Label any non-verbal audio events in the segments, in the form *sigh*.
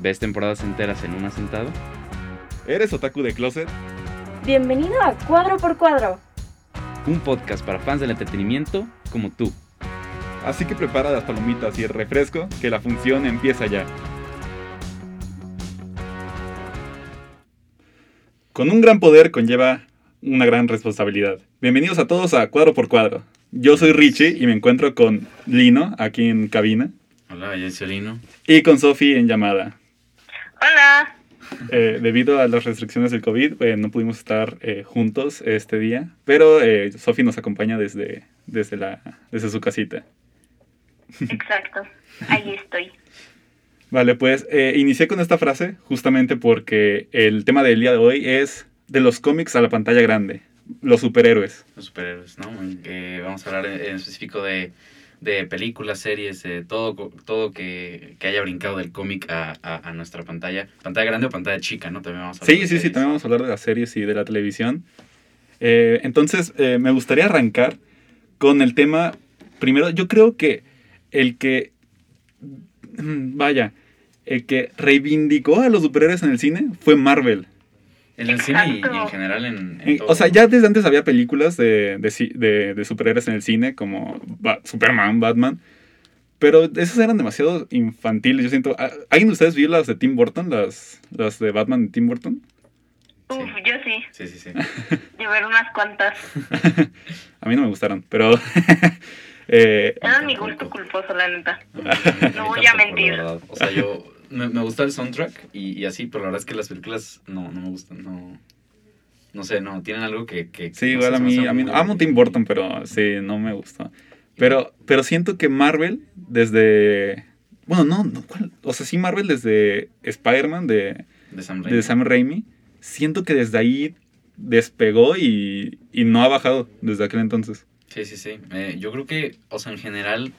¿Ves temporadas enteras en una sentada? ¿Eres otaku de closet? Bienvenido a Cuadro por Cuadro. Un podcast para fans del entretenimiento como tú. Así que prepara las palomitas y el refresco, que la función empieza ya. Con un gran poder conlleva una gran responsabilidad. Bienvenidos a todos a Cuadro por Cuadro. Yo soy Richie y me encuentro con Lino aquí en cabina Hola, yo soy Lino. y con Sofi en llamada. Hola. Eh, debido a las restricciones del COVID, eh, no pudimos estar eh, juntos este día, pero eh, Sofi nos acompaña desde, desde, la, desde su casita. Exacto. Ahí estoy. Vale, pues eh, inicié con esta frase justamente porque el tema del día de hoy es de los cómics a la pantalla grande, los superhéroes. Los superhéroes, ¿no? Eh, vamos a hablar en, en específico de, de películas, series, eh, todo, todo que, que haya brincado del cómic a, a- a nuestra pantalla. Pantalla grande o pantalla chica, ¿no? También vamos a hablar Sí, de sí, sí, también vamos a hablar de las series y de la televisión. Eh, entonces, eh, me gustaría arrancar con el tema, primero, yo creo que el que, *clears throat* vaya, el que reivindicó a los superhéroes en el cine fue Marvel. En el cine y, y en general en, en todo, o sea, ya desde antes había películas de, de, de- de superhéroes en el cine, como Ba- Superman, Batman. Pero esas eran demasiado infantiles, yo siento. ¿a- ¿Alguien de ustedes vio las de Tim Burton? Las, las de Batman de Tim Burton. Uf, Sí. yo sí. Sí, sí, sí. *laughs* Llevar unas cuantas. *laughs* A mí no me gustaron, pero... *laughs* eh, Era mi gusto culposo, la neta. No voy a mentir. O sea, yo me, me gusta el soundtrack y, y así, pero la verdad es que las películas no, no me gustan, no... No sé, no, tienen algo que... que sí, igual a mí, a mí amo Tim Burton, pero sí, no me gustó. Pero, pero siento que Marvel, desde... Bueno, no, no, ¿cuál? O sea, sí, Marvel desde Spider-Man, de... De Sam Raimi. de Sam Raimi, siento que desde ahí despegó y, y no ha bajado desde aquel entonces. Sí, sí, sí. Eh, yo creo que, o sea, en general,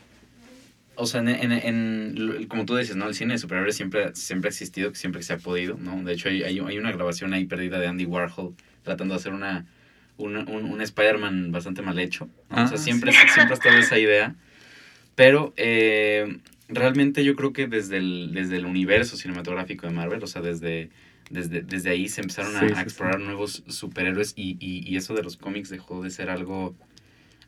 o sea, en, en, en- como tú dices, ¿no? El cine de superhéroes siempre, siempre ha existido, siempre se ha podido, ¿no? De hecho, hay, hay, hay una grabación ahí perdida de Andy Warhol tratando de hacer una, una- un, un Spider-Man bastante mal hecho. ¿no? o sea, Ah, siempre, siempre ha estado esa idea. Pero eh, realmente yo creo que desde el, desde el universo cinematográfico de Marvel, o sea, desde, desde, desde ahí se empezaron a, Sí, a sí, sí. explorar nuevos superhéroes y, y, y eso de los cómics dejó de ser algo,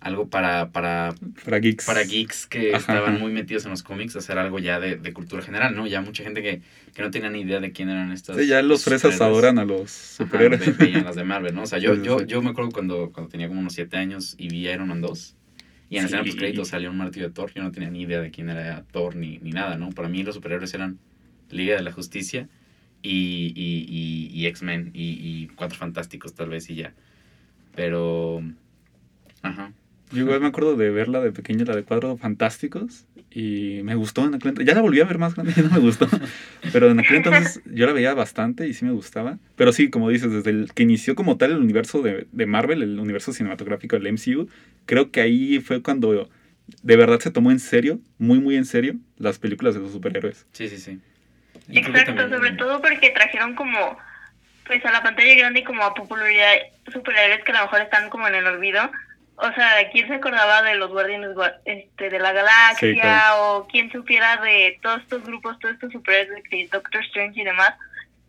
algo para, para, Para geeks. para geeks que Ajá, estaban ajá. muy metidos en los cómics, hacer algo ya de, de cultura general, ¿no? Ya mucha gente que, que no tenía ni idea de quién eran estos Sí, ya los fresas adoran a los Ajá, superhéroes. veían las de Marvel, ¿no? O sea, yo, Sí, yo, sí. yo me acuerdo cuando, cuando tenía como unos 7 años y vi Iron Man 2. Y en la escena créditos salió un martillo de Thor. Yo no tenía ni idea de quién era Thor ni, ni nada, ¿no? Para mí los superhéroes eran Liga de la Justicia y, y, y, y X-Men y, y Cuatro Fantásticos tal vez y ya. Pero... Ajá. Yo igual me acuerdo de verla de pequeño, la de Cuadros Fantásticos, y me gustó en aquel entonces. Ya la volví a ver más grande *laughs* y no me gustó. Pero en aquel entonces yo la veía bastante y sí me gustaba. Pero sí, como dices, desde el que inició como tal el universo de, de Marvel, el universo cinematográfico del MCU, creo que ahí fue cuando de verdad se tomó en serio, muy, muy en serio, las películas de los superhéroes. Sí, sí, sí. Y Exacto, sobre todo porque trajeron como, pues a la pantalla grande y como a popularidad superhéroes que a lo mejor están como en el olvido. O sea, ¿quién se acordaba de los Guardianes gua- este, de la Galaxia? Sí, claro. O quién supiera de todos estos grupos, todos estos superhéroes de Doctor Strange y demás.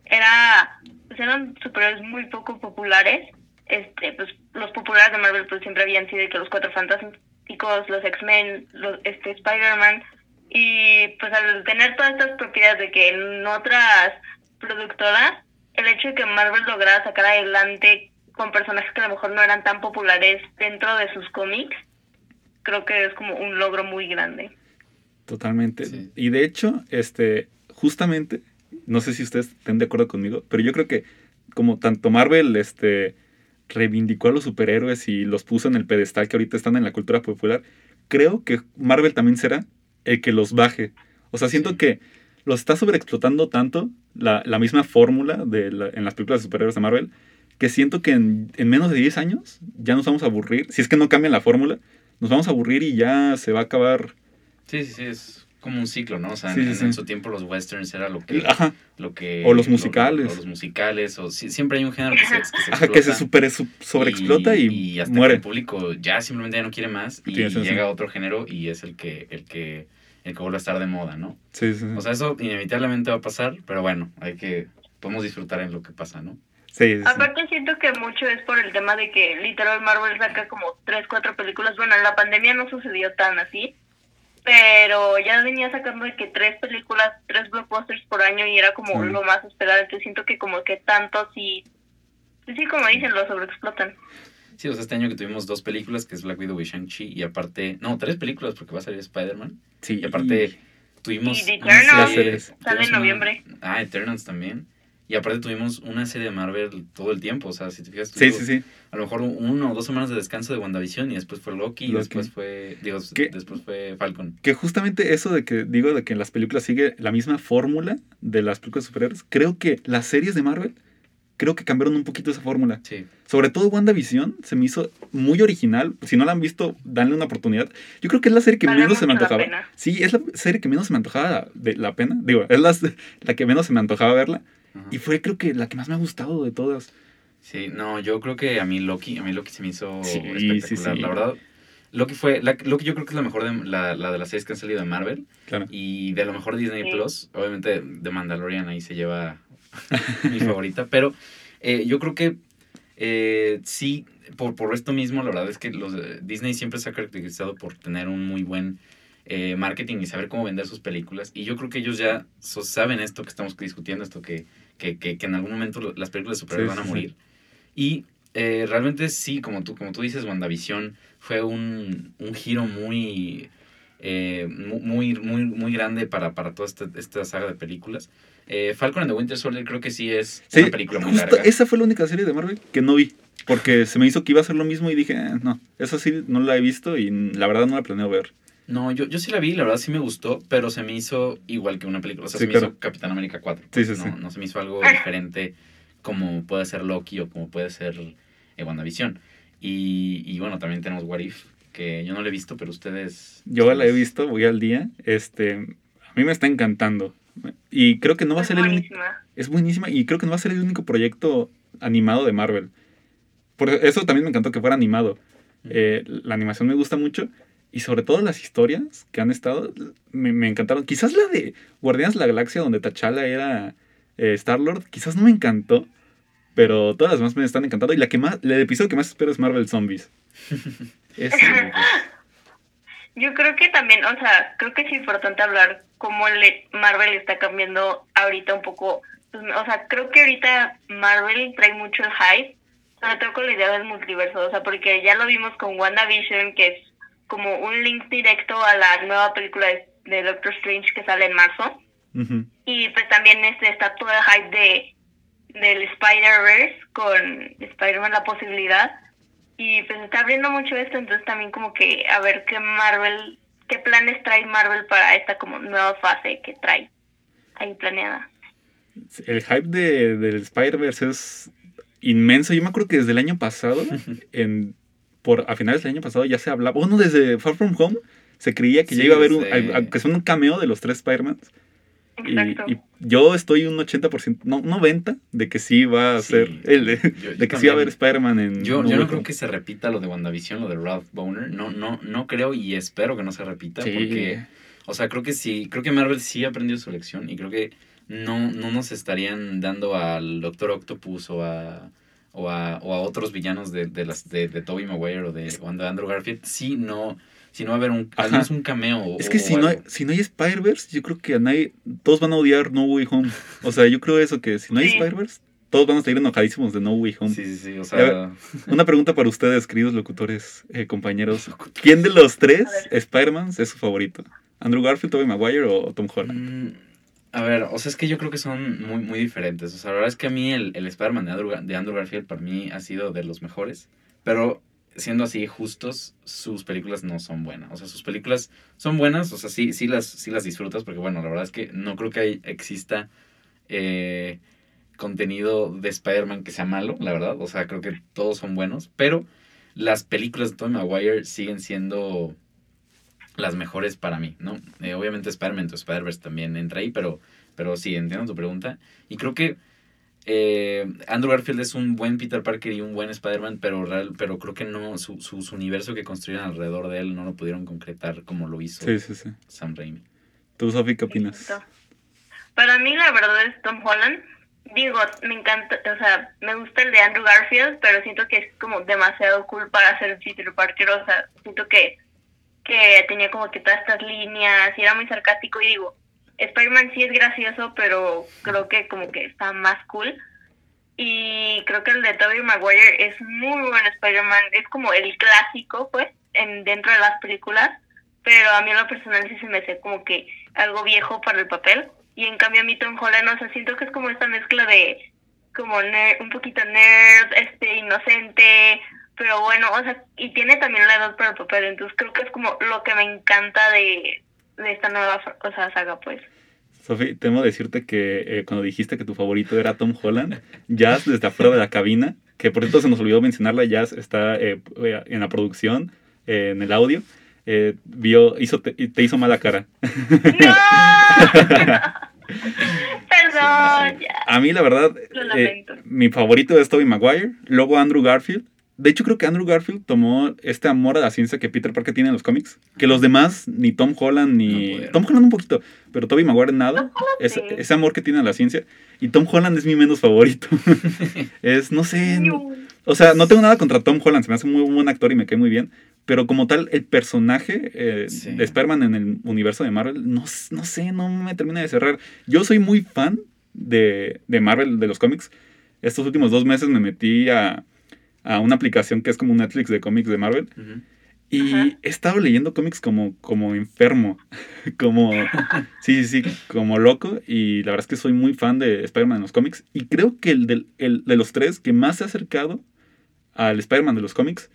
Era, pues eran superhéroes muy poco populares. Este, pues los populares de Marvel pues siempre habían sido que los Cuatro Fantásticos, los X-Men, los este Spider-Man. Y pues al tener todas estas propiedades de que en otras productoras, el hecho de que Marvel lograra sacar adelante con personajes que a lo mejor no eran tan populares dentro de sus cómics, creo que es como un logro muy grande. Totalmente. Sí. Y de hecho, este, justamente, no sé si ustedes estén de acuerdo conmigo, pero yo creo que como tanto Marvel, este, reivindicó a los superhéroes y los puso en el pedestal que ahorita están en la cultura popular, creo que Marvel también será el que los baje. O sea, siento Sí. que los está sobreexplotando tanto la, la misma fórmula de la- en las películas de superhéroes de Marvel que siento que en, en menos de 10 años ya nos vamos a aburrir. Si es que no cambian la fórmula, nos vamos a aburrir y ya se va a acabar. Sí, sí, sí, es como un ciclo, ¿no? O sea, Sí, en, sí, en- su tiempo los westerns era lo que... Ajá, Lo que O los lo- musicales. O, los musicales, o sí, siempre hay un género que se, que se ajá, que se super, su- sobreexplota y, hasta muere. que el público ya simplemente ya no quiere más y sí. llega otro género y es el que el que el que vuelve a estar de moda, ¿no? Sí, sí, sí. O sea, eso inevitablemente va a pasar, pero bueno, hay que podemos disfrutar en lo que pasa, ¿no? Sí, sí, sí. Aparte siento que mucho es por el tema de que literal Marvel saca como tres, cuatro películas. Bueno, en la pandemia no sucedió tan así, pero ya venía sacando de que tres películas, tres blockbusters por año y era como Sí. lo más esperado. Entonces siento que como que tanto sí, pues sí como dicen, lo sobreexplotan. Sí, o sea, este año que tuvimos dos películas, que es Black Widow y Shang-Chi, y aparte, no, tres películas porque va a salir Spider-Man, Sí, y aparte tuvimos Y The Eternals, sale en tuvimos una- noviembre. Ah, Eternals también. Y aparte tuvimos una serie de Marvel todo el tiempo, o sea, si te fijas, Sí, sí, sí. a lo mejor uno o dos semanas de descanso de WandaVision y después fue Loki, y después fue, digo, ¿Qué? después fue Falcon. Que justamente eso de que digo de que en las películas sigue la misma fórmula de las películas superhéroes, creo que las series de Marvel, creo que cambiaron un poquito esa fórmula. Sí. Sobre todo WandaVision se me hizo muy original. Si no la han visto, danle una oportunidad. Yo creo que es la serie que menos se me antojaba. pena. Sí, es la serie que menos se me antojaba de la pena. Digo, es la, la que menos se me antojaba verla. Ajá. Y fue creo que la que más me ha gustado de todas. Sí, no, yo creo que a mí Loki, a mí Loki se me hizo Sí, espectacular. sí, sí. La verdad, Loki fue, la, Loki yo creo que es la mejor de la, la de las series que han salido de Marvel. Claro. Y de lo mejor Disney Sí. Plus, obviamente de Mandalorian ahí se lleva *laughs* mi favorita, pero eh, yo creo que eh, sí, por, por esto mismo, la verdad es que los, eh, Disney siempre se ha caracterizado por tener un muy buen eh, marketing y saber cómo vender sus películas. Y yo creo que ellos ya so- saben esto que estamos discutiendo, esto que, que, que, que en algún momento las películas de superhéroes Sí, van a morir. Y eh, realmente sí, como tú, como tú dices, WandaVision fue un, un giro muy, eh, mu- muy, muy, muy grande para, para toda esta, esta saga de películas. Eh, Falcon and the Winter Soldier creo que sí es Sí, una película muy larga. esa fue la única serie de Marvel que no vi. Porque se me hizo que iba a ser lo mismo y dije, "Eh, no, esa sí no la he visto y la verdad no la planeo ver. No, yo, yo sí la vi, la verdad sí me gustó, pero se me hizo igual que una película. O sea, Sí, se me hizo Capitán América 4. Sí, sí, no, sí. no se me hizo algo diferente como puede ser Loki o como puede ser eh, WandaVision. Y, y bueno, también tenemos What If, que yo no la he visto, pero ustedes... Yo la he ustedes- visto, voy al día. Este, a mí me está encantando. Y creo que no va a ser el único. buenísima. Es buenísima y creo que no va a ser el único proyecto animado de Marvel. Por eso también me encantó que fuera animado. Eh, la animación me gusta mucho y sobre todo las historias que han estado me, me encantaron. Quizás la de Guardianes de la Galaxia donde T'Challa era eh, Star-Lord, quizás no me encantó, pero todas las demás me están encantando y la que más el episodio que más espero es Marvel Zombies. *laughs* Es- Yo creo que también, o sea, creo que es importante hablar cómo le, Marvel está cambiando ahorita un poco. pues, o sea, creo que ahorita Marvel trae mucho el hype, sobre todo con la idea del multiverso, o sea, porque ya lo vimos con WandaVision, que es como un link directo a la nueva película de, de Doctor Strange que sale en marzo. Y pues también este, está todo el hype de del Spider-Verse con Spider-Man la posibilidad. Y pues está abriendo mucho esto, entonces también como que a ver qué Marvel, qué planes trae Marvel para esta como nueva fase que trae ahí planeada. El hype de, del Spider-Verse es inmenso. Yo me acuerdo que desde el año pasado, en, *laughs* por, a finales del año pasado ya se hablaba, bueno, desde Far From Home, se creía que ya Sí, iba a haber un, aunque sea un cameo de los tres Spider-Man. Y, Exacto. y yo estoy un 80%, no, 90% de que sí va a Sí, ser, el, de, yo- yo de que sí va a haber. Spider-Man en Yo, No yo no creo que se repita lo de WandaVision, lo de Ralph Boner. No, no, no creo y espero que no se repita Sí. porque, o sea, creo que sí, creo que Marvel sí ha aprendido su lección y creo que no, no nos estarían dando al Doctor Octopus o a, o a, o a otros villanos de, de las de, de Tobey Maguire o de, o de Andrew Garfield si no, si no va a haber un, al menos un cameo. Es que o si no, hay, si no hay Spider-Verse, yo creo que a nadie, todos van a odiar No Way Home. O sea, yo creo eso, que si no hay Sí. Spider-Verse, todos van a estar enojadísimos de No Way Home. Sí, sí, sí, o sea, Una pregunta para ustedes, queridos locutores, eh, compañeros. ¿Quién de los tres. Spider-Man es su favorito? ¿Andrew Garfield, Tobey Maguire o Tom Holland? Mm, A ver, o sea, es que yo creo que son muy, muy diferentes. O sea, la verdad es que a mí el, el Spider-Man de Andrew, de Andrew Garfield para mí ha sido de los mejores. Pero siendo así justos, sus películas no son buenas. O sea, sus películas son buenas, o sea, sí, sí, las, sí las disfrutas, porque bueno, la verdad es que no creo que exista eh, contenido de Spider-Man que sea malo, la verdad. O sea, creo que todos son buenos, pero las películas de Tobey Maguire siguen siendo las mejores para mí, ¿no? Eh, obviamente Spider-Man o Spider-Verse también entra ahí, pero, pero sí, entiendo tu pregunta. Y creo que eh, Andrew Garfield es un buen Peter Parker y un buen Spider-Man, pero, real- pero creo que no, su, su, su universo que construyeron alrededor de él no lo pudieron concretar como lo hizo Sí, sí, sí. Sam Raimi. ¿Tú, Sofi, qué opinas? Exacto. Para mí la verdad es Tom Holland. Digo, me encanta, o sea, me gusta el de Andrew Garfield, pero siento que es como demasiado cool para ser Peter Parker. O sea, siento que, que tenía como que todas estas líneas y era muy sarcástico. Y digo, Spider-Man sí es gracioso, pero creo que como que está más cool. Y creo que el de Tobey Maguire es muy buen Spider-Man. Es como el clásico, pues, en, dentro de las películas. Pero a mí en lo personal sí se me hace como que algo viejo para el papel. Y en cambio a mí Tom Holland, o sea, siento que es como esta mezcla de como ner- un poquito nerd, este, inocente, pero bueno, o sea, y tiene también la edad para el papel, entonces creo que es como lo que me encanta de, de esta nueva o sea, saga, pues. Sofi, temo decirte que eh, cuando dijiste que tu favorito era Tom Holland, Jazz desde afuera de la cabina, que por cierto se nos olvidó mencionarla, Jazz está eh, en la producción, eh, en el audio, eh, vio, hizo, te, te hizo mala cara. ¡No! *laughs* Perdón, ya. A mí, la verdad, eh, mi favorito es Tobey Maguire, luego Andrew Garfield. De hecho, creo que Andrew Garfield tomó este amor a la ciencia que Peter Parker tiene en los cómics. Que los demás, ni Tom Holland, ni... Tom Holland un poquito, pero Tobey Maguire nada. Ese, sí. ese amor que tiene a la ciencia. Y Tom Holland es mi menos favorito. *laughs* es, no sé... no- o sea, no tengo nada contra Tom Holland, se me hace muy buen actor y me cae muy bien. Pero como tal, el personaje eh, Sí. de Spider-Man en el universo de Marvel, no, no sé, no me termina de cerrar. Yo soy muy fan de, de Marvel, de los cómics. Estos últimos dos meses me metí a, a una aplicación que es como un Netflix de cómics de Marvel. Y Ajá. he estado leyendo cómics como, como enfermo, *laughs* como, sí, sí, sí, como loco. Y la verdad es que soy muy fan de Spider-Man en los cómics. Y creo que el, del- el de los tres que más se ha acercado al Spider-Man de los cómics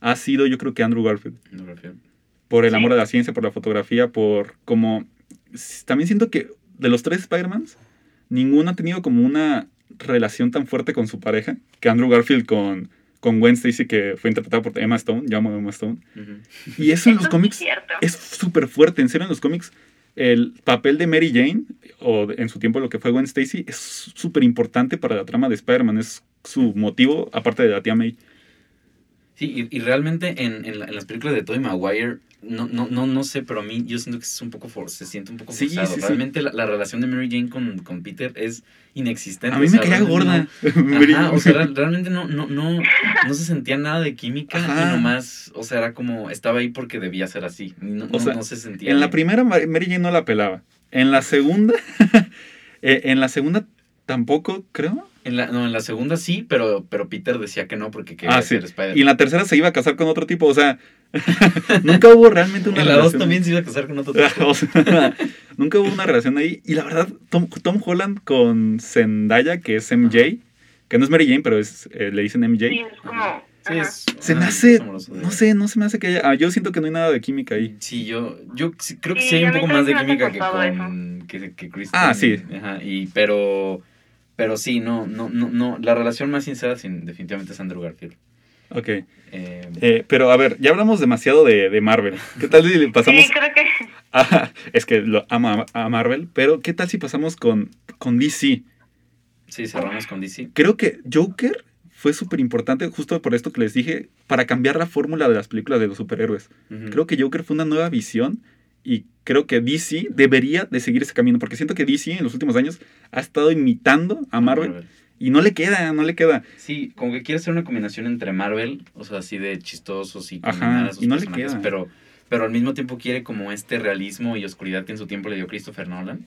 ha sido yo creo que Andrew Garfield. No prefiero. Por el Sí. amor a la ciencia, por la fotografía, por como... También siento que de los tres Spider-Mans, ninguno ha tenido como una relación tan fuerte con su pareja que Andrew Garfield con, con Gwen Stacy, que fue interpretada por Emma Stone, llamo a Emma Stone. Y eso en los Eso cómics es cierto. es súper fuerte. En serio, en los cómics, el papel de Mary Jane, o en su tiempo lo que fue Gwen Stacy, es súper importante para la trama de Spider-Man. Es su motivo, aparte de la tía May. Sí, y, y realmente en, en, la- en las películas de Tobey Maguire, no, no, no, no sé, pero a mí yo siento que es un poco for- se siente un poco Sí, forzado. sí, sí. realmente La, la relación de Mary Jane con, con Peter es inexistente. A mí me caía gorda. no- *laughs* Ajá, o sea, real- realmente no, no, no, no se sentía nada de química Ajá. y nomás, o sea, era como, estaba ahí porque debía ser así. No, O no- sea, no se sentía. En la primera, Ma- Mary Jane no la pelaba. En la segunda, *laughs* eh, en la segunda tampoco, creo. En la, no, en la segunda sí, pero, pero Peter decía que no porque quería Ah, sí. ser Spider-Man. Y en la tercera se iba a casar con otro tipo. O sea, *laughs* nunca hubo realmente una En la dos relación. también se iba a casar con otro *laughs* tipo. O sea, *laughs* nunca hubo una relación ahí. Y la verdad, Tom, Tom Holland con Zendaya, que es MJ, que no es Mary Jane, pero es, eh, le dicen MJ. Sí, es como... Sí, ajá. es- Se me ajá, hace, no sé, no se me hace que haya, ah, yo siento que no hay nada de química ahí. Sí, yo, yo creo que Sí, sí hay un poco más de química que con que, que Kristen. Ah, sí. Ajá, y, pero, pero sí, no, no, no, no, la relación más sincera sin, definitivamente es Andrew Garfield. Ok. Eh, Eh, pero a ver, ya hablamos demasiado de, de Marvel. ¿Qué tal si le pasamos Sí, creo que... *laughs* a, es que lo amo a, Marvel, pero ¿qué tal si pasamos con, con DC? sí, cerramos con DC. Creo que Joker fue súper importante, justo por esto que les dije, para cambiar la fórmula de las películas de los superhéroes. Creo que Joker fue una nueva visión y creo que DC debería de seguir ese camino, porque siento que DC en los últimos años ha estado imitando a Marvel y no le queda, no le queda. Sí, como que quiere hacer una combinación entre Marvel, o sea, así de chistosos y Ajá, y no le queda. pero pero al mismo tiempo quiere como este realismo y oscuridad que en su tiempo le dio Christopher Nolan.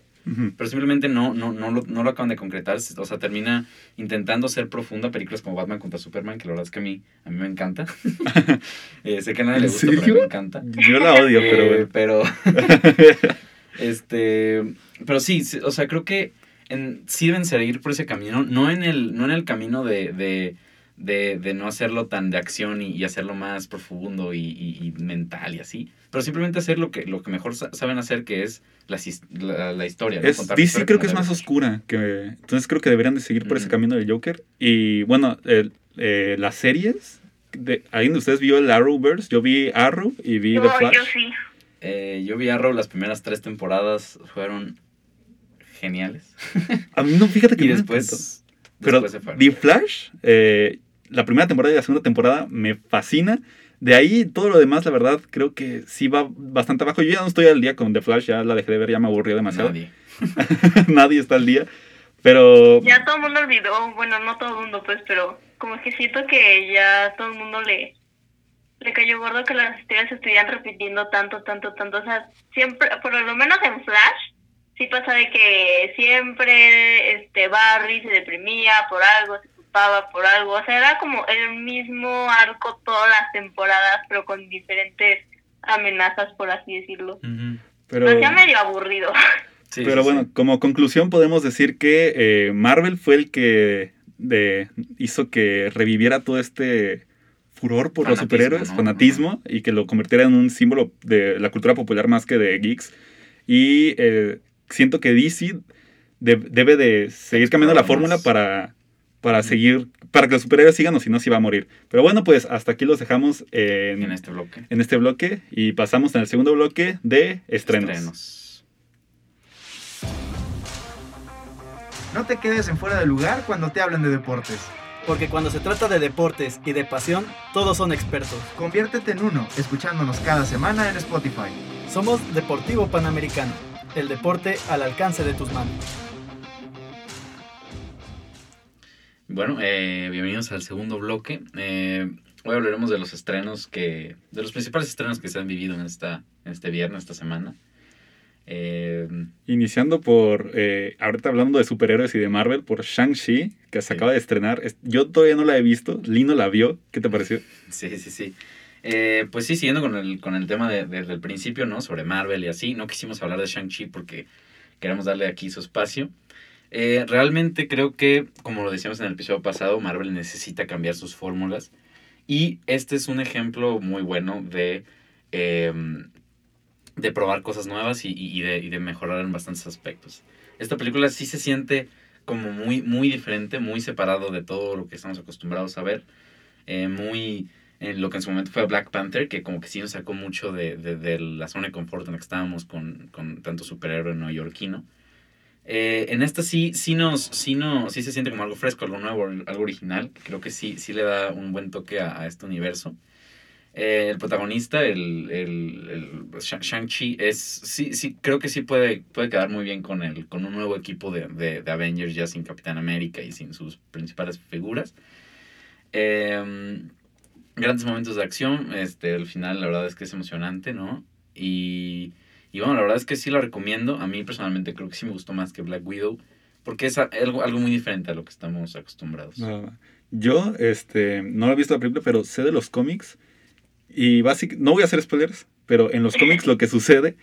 Pero simplemente no, no, no, lo, no lo acaban de concretar. O sea, termina intentando ser profunda. Películas como Batman contra Superman, que la verdad es que a mí, a mí me encanta. *laughs* Eh, sé que a nadie le ¿En gusta, pero a mí me encanta. Yo la odio, pero Eh, bueno. pero, *laughs* este, pero sí, sí, o sea, creo que en, sí deben seguir por ese camino. No en el, no en el camino de, de, de, de no hacerlo tan de acción y, y hacerlo más profundo y, y- y mental y así. Pero simplemente hacer lo que, lo que mejor sa- saben hacer, que es la, la, la historia. ¿no? Es, Contar DC historia creo que es más ser. oscura. Que, entonces creo que deberían de seguir por ese Ujú. camino del Joker. Y bueno, el- eh, las series. De, ¿Alguien de ustedes vio el Arrowverse? Yo vi Arrow y vi Yo, The Flash. yo sí. Eh, yo vi Arrow las primeras tres temporadas, fueron geniales. *laughs* A mí no, fíjate que Y no después, Pero después fueron. The Flash, eh, la primera temporada y la segunda temporada me fascina. De ahí todo lo demás, la verdad, creo que sí va bastante abajo. Yo ya no estoy al día con The Flash, ya la dejé de ver, ya me aburrió demasiado. Nadie. *laughs* Nadie está al día. Pero Ya todo el mundo olvidó, bueno, no todo el mundo, pues, pero como que siento que ya todo el mundo le, le cayó gordo que las historias se estuvieran repitiendo tanto, tanto, tanto. O sea, siempre, por lo menos en Flash, sí pasa de que siempre este Barry se deprimía por algo, se por algo. O sea, era como el mismo arco todas las temporadas, pero con diferentes amenazas, por así decirlo. pero, Lo hacía medio aburrido. Sí, pero sí, bueno, sí. como conclusión podemos decir que eh, Marvel fue el que de, hizo que reviviera todo este furor por los superhéroes, ¿no? fanatismo, y que lo convirtiera en un símbolo de la cultura popular más que de geeks. Y eh, siento que DC de- debe de seguir cambiando la fórmula para, para seguir, para que los superhéroes sigan o si no, si va a morir. Pero bueno, pues hasta aquí los dejamos en, en este bloque. en este bloque y pasamos en el segundo bloque de estrenos. Estrenos. No te quedes en fuera de lugar cuando te hablen de deportes. Porque cuando se trata de deportes y de pasión, todos son expertos. Conviértete en uno escuchándonos cada semana en Spotify. Somos Deportivo Panamericano, el deporte al alcance de tus manos. Bueno, eh, bienvenidos al segundo bloque. Eh, hoy hablaremos de los estrenos que. de los principales estrenos que se han vivido en esta. en este viernes, esta semana. Eh, Iniciando por, eh, ahorita hablando de superhéroes y de Marvel, por Shang-Chi, que se Sí. acaba de estrenar. Es- Yo todavía no la he visto, Lino la vio. ¿Qué te pareció? *laughs* Sí, sí, sí. Eh, pues sí, siguiendo con el, con el tema de- desde el principio, ¿no? Sobre Marvel y así. No quisimos hablar de Shang-Chi porque queremos darle aquí su espacio. Eh, realmente creo que, como lo decíamos en el episodio pasado, Marvel necesita cambiar sus fórmulas. Y este es un ejemplo muy bueno de, eh, de probar cosas nuevas y, y- de, y de mejorar en bastantes aspectos. Esta película sí se siente como muy, muy diferente, muy separado de todo lo que estamos acostumbrados a ver. Eh, muy en lo que en su momento fue Black Panther, que como que sí nos sacó mucho de, de- de la zona de confort en la que estábamos con, con tanto superhéroe neoyorquino. Eh, en esta sí, sí, nos, sí, no, sí se siente como algo fresco, algo nuevo, algo original. Creo que sí, sí le da un buen toque a, este universo. Eh, el protagonista, el, el, el Sha- Shang-Chi, es, sí, sí, creo que sí puede, puede quedar muy bien con, el, con un nuevo equipo de, de, de Avengers, ya sin Capitán América y sin sus principales figuras. Eh, grandes momentos de acción, este, el final la verdad es que es emocionante, ¿no? Y, y bueno, la verdad es que sí la recomiendo. A mí personalmente creo que sí me gustó más que Black Widow, porque es algo, algo muy diferente a lo que estamos acostumbrados. Ah, Yo este, no he visto la película, pero sé de los cómics. Y básicamente, no voy a hacer spoilers, pero en los cómics lo que sucede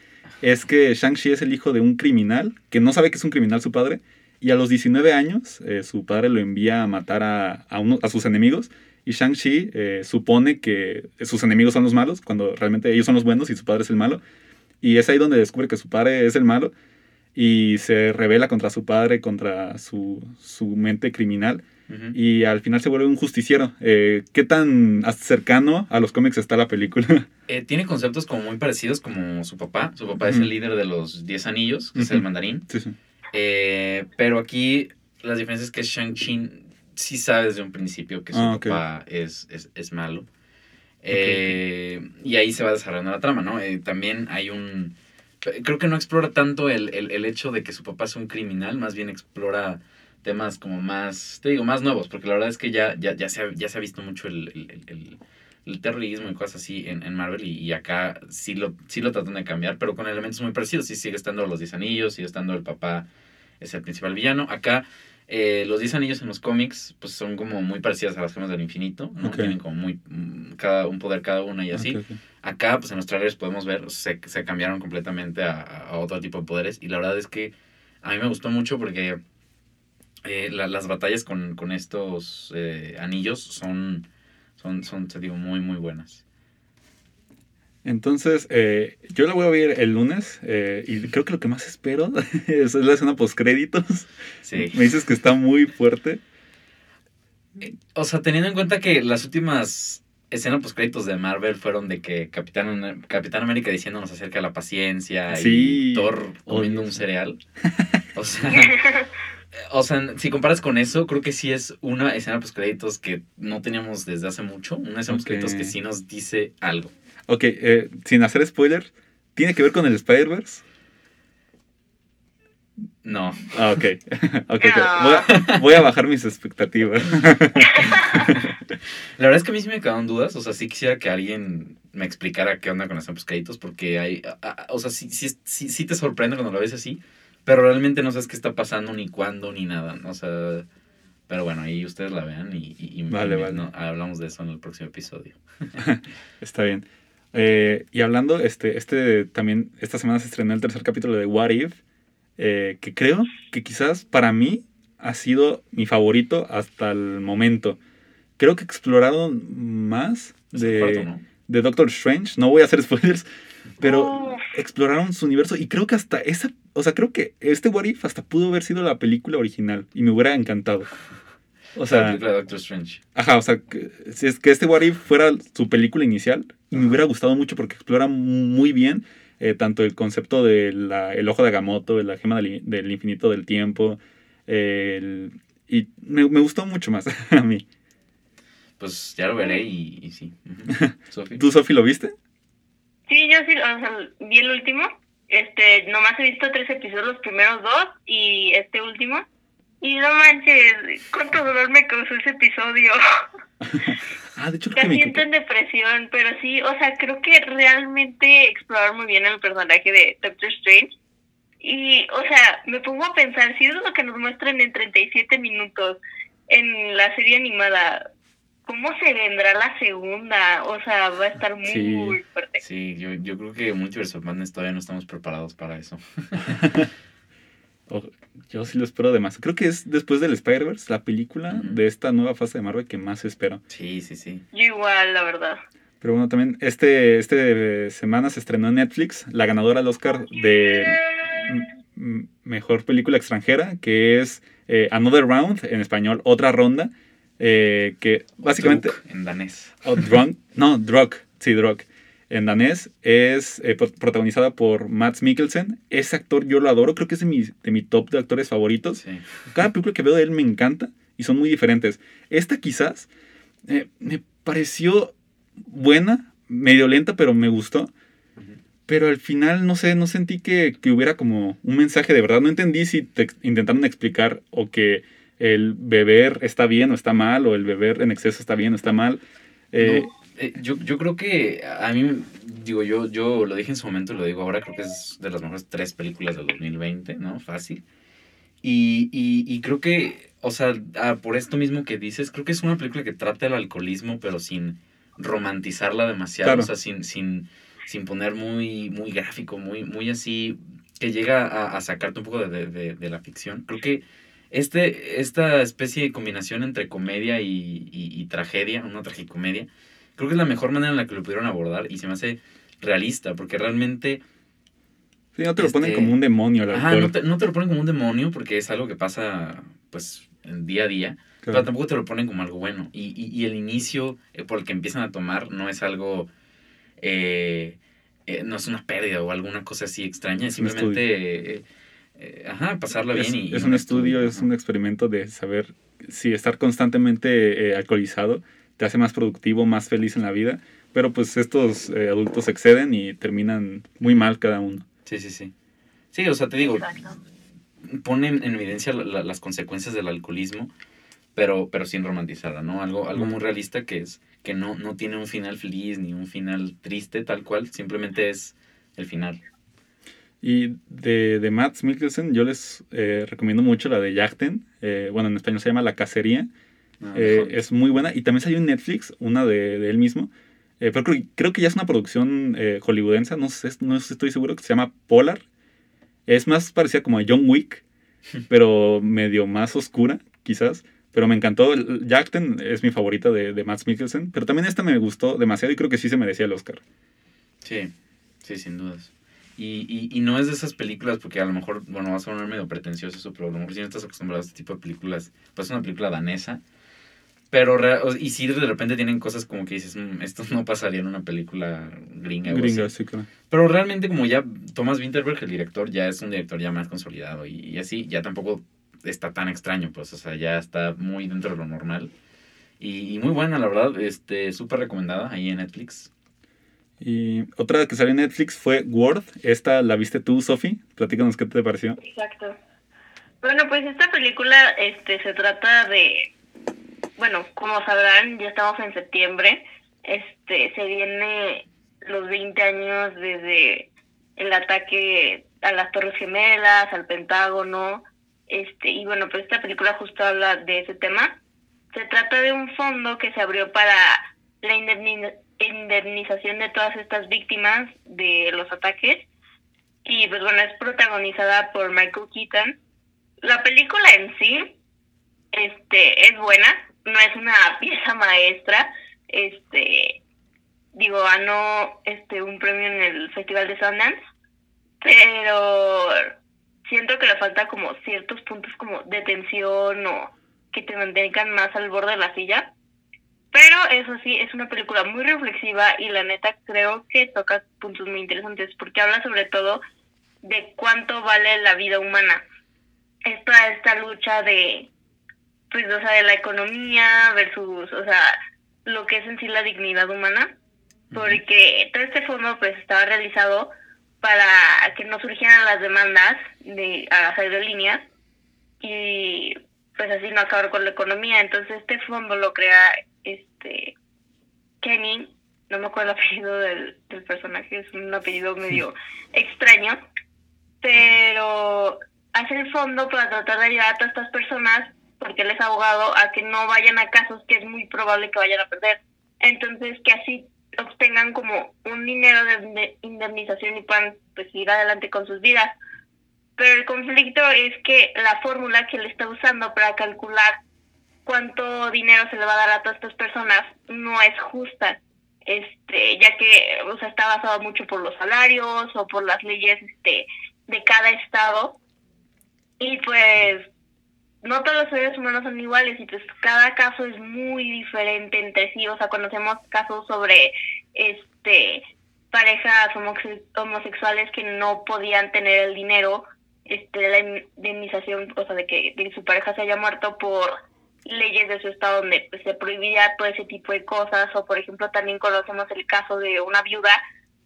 es que Shang-Chi es el hijo de un criminal, que no sabe que es un criminal su padre, y a los 19 años eh, su padre lo envía a matar a, a, uno- a sus enemigos, y Shang-Chi eh, supone que sus enemigos son los malos, cuando realmente ellos son los buenos y su padre es el malo, y es ahí donde descubre que su padre es el malo, y se revela contra su padre, contra su, su mente criminal, y al final se vuelve un justiciero. Eh, ¿Qué tan cercano a los cómics está la película? *laughs* Eh, tiene conceptos como muy parecidos como su papá. Su papá es el líder de los 10 anillos, que es el mandarín. sí, sí. Eh, pero aquí las diferencias es que Shang-Chi sí sabe desde un principio que su Ah, papá es, es, es malo. Eh, Y ahí se va desarrollando la trama, ¿no? Eh, también hay un... Creo que no explora tanto el, el, el hecho de que su papá es un criminal, más bien explora temas como más, te digo, más nuevos, porque la verdad es que ya, ya, ya, se, ha, ya se ha visto mucho el, el, terrorismo y cosas así en, en Marvel y, y acá sí lo, sí lo tratan de cambiar, pero con elementos muy parecidos. Sí sigue estando los 10 anillos, sigue estando el papá, es el principal villano. Acá eh, los 10 anillos en los cómics pues son como muy parecidas a las gemas del infinito, ¿no? Tienen como muy, mm, cada, un poder cada una y así. Acá, pues en los trailers podemos ver, se, se cambiaron completamente a, a otro tipo de poderes. Y la verdad es que a mí me gustó mucho porque eh, la- las batallas con, con estos eh, anillos son, son, son, te digo, muy, muy buenas. Entonces, eh, yo la voy a ver el lunes eh, y creo que lo que más espero *laughs* es la escena postcréditos. Sí. Me dices que está muy fuerte. O sea, teniendo en cuenta que las últimas escenas post créditos de Marvel fueron de que Capitán, Capitán América diciéndonos acerca de la paciencia Sí, y Thor comiendo un cereal. O sea, *laughs* o sea, si comparas con eso, creo que sí es una escena post créditos que no teníamos desde hace mucho. Una escena post créditos Ok. que sí nos dice algo. Ok, eh, sin hacer spoiler, ¿tiene que ver con el Spider-Verse? No. Ah, ok. *laughs* ok, ok. No. Voy, a, *laughs* voy a bajar mis expectativas. *laughs* La verdad es que a mí sí me quedaron dudas. O sea, sí quisiera que alguien me explicara qué onda con post créditos. Porque hay. a- a- o sea, sí, sí, sí, sí te sorprende cuando lo ves así. Pero realmente no sabes qué está pasando, ni cuándo, ni nada. ¿no? O sea. Pero bueno, ahí ustedes la vean y, y- y- Vale, y vale. no, hablamos de eso en el próximo episodio. Está bien. Eh, y hablando, este, este también, esta semana se estrenó el tercer capítulo de What If, eh, que creo que quizás para mí ha sido mi favorito hasta el momento. Creo que exploraron más de, cuarto, ¿no? de Doctor Strange. No voy a hacer *laughs* spoilers, pero Uf. exploraron su universo y creo que hasta esa, o sea, creo que este What If hasta pudo haber sido la película original y me hubiera encantado. O la sea, película de Doctor Strange. Ajá, o sea, que, si es que este What If fuera su película inicial, y me hubiera gustado mucho porque explora muy bien eh, tanto el concepto del ojo de Agamotto, de la gema del, in- del infinito del tiempo, el- y me, me gustó mucho más *laughs* a mí. Pues ya lo veré y, y sí. *laughs* Sofi. ¿Tú, Sofi, lo viste? Sí, yo sí, o sea, vi el último. Este, nomás he visto tres episodios, los primeros dos y este último. Y no manches, cuánto dolor me causó ese episodio. *laughs* Ah, de hecho creo que me... entro en depresión, pero sí, o sea, creo que realmente explorar muy bien el personaje de Doctor Strange. Y, o sea, me pongo a pensar, si es lo que nos muestran en 37 minutos en la serie animada, ¿cómo se vendrá la segunda? O sea, va a estar muy Sí. fuerte. Sí, yo, yo creo que Multiverse of Madness todavía no estamos preparados para eso. *laughs* oh, yo sí lo espero de más. Creo que es después del Spider-Verse, la película de esta nueva fase de Marvel que más espero. Sí, sí, sí. Yo igual, la verdad. Pero bueno, también este, este semana se estrenó en Netflix la ganadora al Oscar de mejor película extranjera, que es eh, Another Round, en español, otra ronda, eh, que básicamente, Druk en danés. o Drunk, no, Druk, sí, Druk, en danés, es eh, pro- protagonizada por Mads Mikkelsen. Ese actor yo lo adoro, creo que es de mi, de mi top de actores favoritos. Sí. Cada película que veo de él me encanta y son muy diferentes. Esta quizás eh, me pareció buena, medio lenta, pero me gustó. Pero al final, no sé, no sentí que, que hubiera como un mensaje de verdad. No entendí si te intentaron explicar o que el beber está bien o está mal, o el beber en exceso está bien o está mal. Eh, No, eh, yo, yo creo que a mí, digo, yo, yo lo dije en su momento lo digo ahora, creo que es de las mejores tres películas del 2020, ¿no? Fácil. Y, y, y creo que, o sea, ah, por esto mismo que dices, creo que es una película que trata el alcoholismo, pero sin romantizarla demasiado, Claro. o sea, sin, sin, sin poner muy, muy gráfico, muy, muy así, que llega a, a sacarte un poco de, de- de- de la ficción. Creo que este, esta especie de combinación entre comedia y, y- y tragedia, una tragicomedia, creo que es la mejor manera en la que lo pudieron abordar y se me hace realista, porque realmente sí, no te lo ponen este, como un demonio el ajá, no, te, no te lo ponen como un demonio porque es algo que pasa pues en día a día, pero tampoco te lo ponen como algo bueno. Y, y, y el inicio eh, por el que empiezan a tomar no es algo, eh, eh, no es una pérdida o alguna cosa así extraña, es Es simplemente, eh, eh, ajá, pasarla es, bien. Y, es y un estudio, es ajá. un experimento de saber si estar constantemente eh, alcoholizado te hace más productivo, más feliz en la vida. Pero pues estos eh, adultos exceden y terminan muy mal cada uno. Sí, sí, sí. Sí, o sea, te digo, Exacto. ponen en evidencia la- la- las consecuencias del alcoholismo, pero, pero sin romantizarla, ¿no? Algo, algo muy realista que es que no, no tiene un final feliz ni un final triste tal cual, simplemente es el final. Y de, de Matt Mikkelsen yo les eh, recomiendo mucho la de Yachten. eh, bueno, en español se llama La Cacería. Ah, Eh, es muy buena. Y también salió en Netflix, una de, de él mismo. Eh, pero creo, creo que ya es una producción eh, hollywoodense, no sé, no estoy seguro, que se llama Polar. Es más parecida como a John Wick. *laughs* pero medio más oscura, quizás. Pero me encantó. Jackten es mi favorita de, de Mikkelsen. Pero también esta me gustó demasiado y creo que sí se merecía el Oscar. Sí, sí, sin dudas. Y, y, y no es de esas películas, porque a lo mejor, bueno, va a sonar medio pretencioso eso, pero a lo mejor si no estás acostumbrado a este tipo de películas, pues es una película danesa. Pero, y sí, de repente tienen cosas como que dices, "Mm, esto no pasaría en una película gringa. o así". Gringa, sí, claro. Pero realmente como ya Thomas Winterberg, el director, ya es un director ya más consolidado y, y así, ya tampoco está tan extraño, pues, o sea, ya está muy dentro de lo normal. Y, y muy buena, la verdad, este, súper recomendada ahí en Netflix. Y otra que salió en Netflix fue Worth. Esta la viste tú, Sofi. Platícanos qué te pareció. Exacto. Bueno, pues esta película este se trata de bueno, como sabrán, ya estamos en septiembre. Este se viene los 20 años desde el ataque a las Torres Gemelas, al Pentágono. Este, y bueno, pues esta película justo habla de ese tema. Se trata de un fondo que se abrió para la indemni- indemnización de todas estas víctimas de los ataques. Y pues bueno, es protagonizada por Michael Keaton. La película en sí este es buena, no es una *laughs* pieza maestra. Este digo, ganó este un premio en el Festival de Sundance, pero siento que le falta como ciertos puntos como de tensión o que te mantengan más al borde de la silla. Pero eso sí, es una película muy reflexiva y la neta creo que toca puntos muy interesantes porque habla sobre todo de cuánto vale la vida humana. Esta, esta lucha de, pues, o sea, de la economía versus, o sea, lo que es en sí la dignidad humana. Porque todo este fondo, pues, estaba realizado para que no surgieran las demandas de a las aerolíneas y, pues, así no acabar con la economía. Entonces, este fondo lo crea, este, Kenny, no me acuerdo el apellido del, del personaje, es un apellido medio extraño, pero hace el fondo para tratar de ayudar a todas estas personas, porque él es abogado, a que no vayan a casos que es muy probable que vayan a perder. Entonces, que así obtengan como un dinero de inde- indemnización y puedan pues ir adelante con sus vidas. Pero el conflicto es que la fórmula que él está usando para calcular cuánto dinero se le va a dar a todas estas personas no es justa este ya que o sea, está basado mucho por los salarios o por las leyes este de cada estado y pues no todos los seres humanos son iguales y pues cada caso es muy diferente entre sí. O sea conocemos casos sobre este parejas homosexuales que no podían tener el dinero este de la indemnización o sea de que de su pareja se haya muerto por leyes de su estado donde pues, se prohibía todo ese tipo de cosas. O por ejemplo también conocemos el caso de una viuda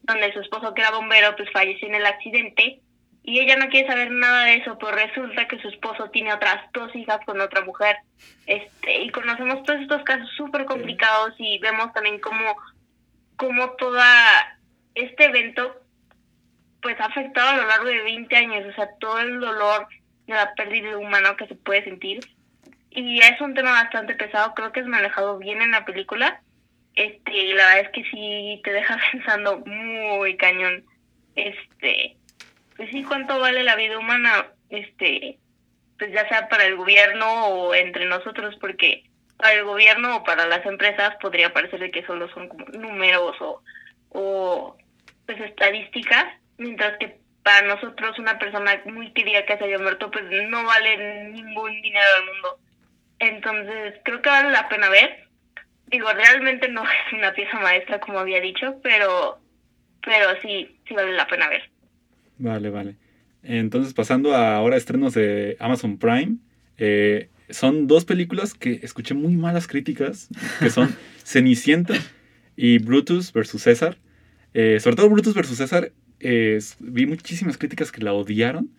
donde su esposo que era bombero pues falleció en el accidente y ella no quiere saber nada de eso pues resulta que su esposo tiene otras dos hijas con otra mujer este y conocemos todos estos casos súper complicados y vemos también cómo cómo toda este evento pues ha afectado a lo largo de 20 años o sea todo el dolor de la pérdida humana que se puede sentir y es un tema bastante pesado, creo que es manejado bien en la película. Este, y la verdad es que sí te deja *laughs* pensando muy cañón. Este, sí, cuánto vale la vida humana, este, pues ya sea para el gobierno o entre nosotros, porque para el gobierno o para las empresas podría parecer que solo son como números o, o pues estadísticas, mientras que para nosotros una persona muy querida que se haya muerto pues no vale ningún dinero del mundo. Entonces, creo que vale la pena ver. Digo, realmente no *laughs* es una pieza maestra, como había dicho, pero, pero sí, sí vale la pena ver. Vale, vale. Entonces, pasando a ahora estrenos de Amazon Prime, eh, son dos películas que escuché muy malas críticas, que son *laughs* Cenicienta y Brutus versus César. Eh, sobre todo Brutus versus César, eh, vi muchísimas críticas que la odiaron,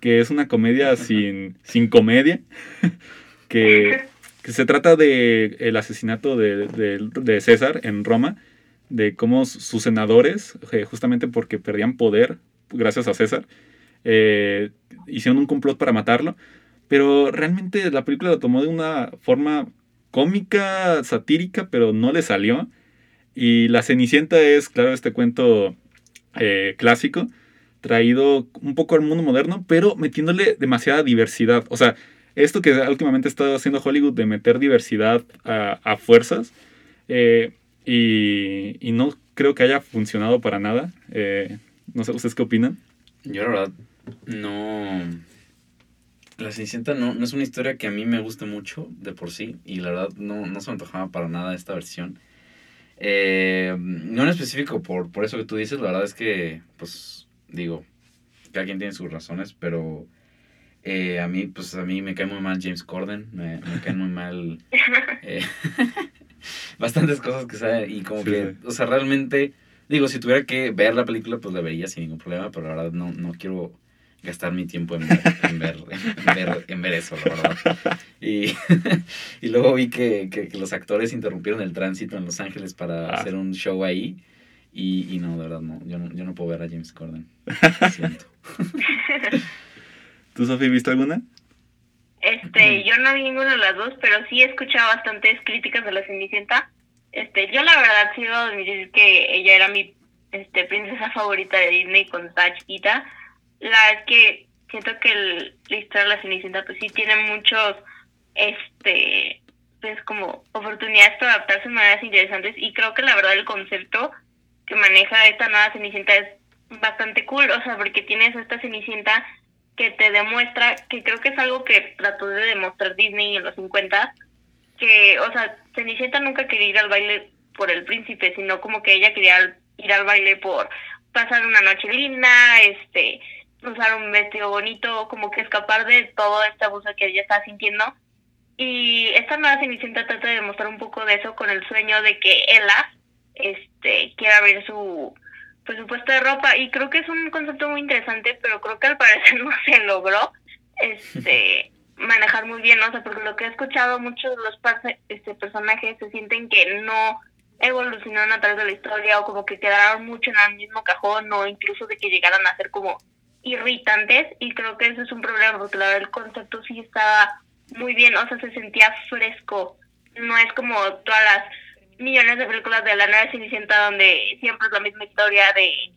que es una comedia sin, sin comedia, *laughs* que, que se trata de el asesinato de, de- de César en Roma, de cómo sus senadores, eh, justamente porque perdían poder gracias a César, eh, hicieron un complot para matarlo, pero realmente la película lo tomó de una forma cómica, satírica, pero no le salió. Y La Cenicienta es, claro, este cuento eh, clásico. traído un poco al mundo moderno, pero metiéndole demasiada diversidad. O sea, esto que últimamente está haciendo Hollywood de meter diversidad a, fuerzas, eh, y, no creo que haya funcionado para nada. No sé, ¿ustedes qué opinan? Yo la verdad no... La Cenicienta no, no es una historia que a mí me guste mucho de por sí y la verdad no, no se me antojaba para nada esta versión. Eh, no en específico por, por eso que tú dices, la verdad es que, pues, digo, cada quien tiene sus razones, pero eh, a mí, pues, a mí me cae muy mal James Corden, me, me cae muy mal *laughs* eh, *laughs* bastantes cosas que sabe y como Sí, que, sí. o sea, realmente, digo, si tuviera que ver la película, pues la vería sin ningún problema, pero la verdad no, no quiero gastar mi tiempo en ver, en ver, en ver, en ver eso, la verdad. Y, *laughs* y luego vi que, que, que los actores interrumpieron el tránsito en Los Ángeles para Ah. hacer un show ahí. Y, y no, de verdad, no. Yo, no. yo no puedo ver a James Corden. Lo siento. *laughs* ¿Tú, Sofía, viste alguna? Este, yo no vi ninguna de las dos, pero sí he escuchado bastantes críticas de la Cenicienta. Este, yo la verdad sí debo admitir que ella era mi este princesa favorita de Disney cuando estaba. La es que siento que el, la historia de la Cenicienta pues sí tiene muchos este pues como oportunidades para adaptarse de maneras interesantes y creo que la verdad el concepto que maneja esta nueva Cenicienta es bastante cool, o sea, porque tienes esta Cenicienta que te demuestra, que creo que es algo que trató de demostrar Disney en los 50, que, o sea, Cenicienta nunca quería ir al baile por el príncipe, sino como que ella quería ir al baile por pasar una noche linda, este, usar un vestido bonito, como que escapar de todo este abuso que ella está sintiendo. Y esta nueva Cenicienta trata de demostrar un poco de eso con el sueño de que Ella, este, quiera abrir su presupuesto de ropa y creo que es un concepto muy interesante, pero creo que al parecer *laughs* no se logró este *laughs* manejar muy bien, o sea, porque lo que he escuchado muchos de los este, personajes se sienten que no evolucionaron a través de la historia o como que quedaron mucho en el mismo cajón o incluso de que llegaran a ser como irritantes y creo que eso es un problema porque la verdad el concepto sí estaba muy bien, o sea, se sentía fresco, no es como todas las millones de películas de la nueva Cenicienta donde siempre es la misma historia de...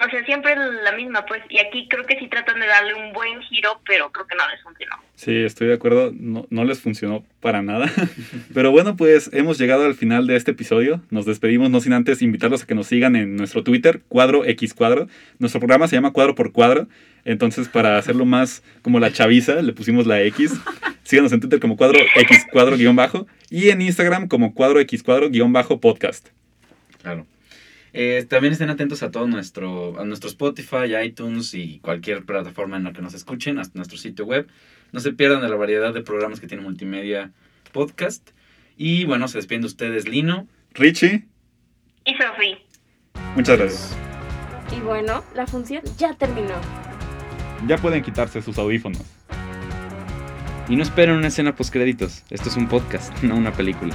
O sea, siempre es la misma, pues, y aquí creo que sí tratan de darle un buen giro, pero creo que no les funcionó. Sí, estoy de acuerdo, no, no les funcionó para nada. *laughs* Pero bueno, pues hemos llegado al final de este episodio. Nos despedimos, no sin antes invitarlos a que nos sigan en nuestro Twitter, Cuadro X Cuadro. Nuestro programa se llama Cuadro por Cuadro. Entonces, para hacerlo más como la chaviza, le pusimos la X. *laughs* Síganos en Twitter como Cuadro X Cuadro guion bajo. Y en Instagram como Cuadro X Cuadro guion bajo podcast. Claro. Eh, también estén atentos a todo nuestro, a nuestro Spotify, iTunes y cualquier plataforma en la que nos escuchen, hasta nuestro sitio web. No se pierdan de la variedad de programas que tiene Multimedia Podcast. Y bueno, se despiden de ustedes Lino. Richie, Y Sofi, muchas gracias. Y bueno, la función ya terminó. Ya pueden quitarse sus audífonos. Y no esperen una escena post créditos. Esto es un podcast, no una película.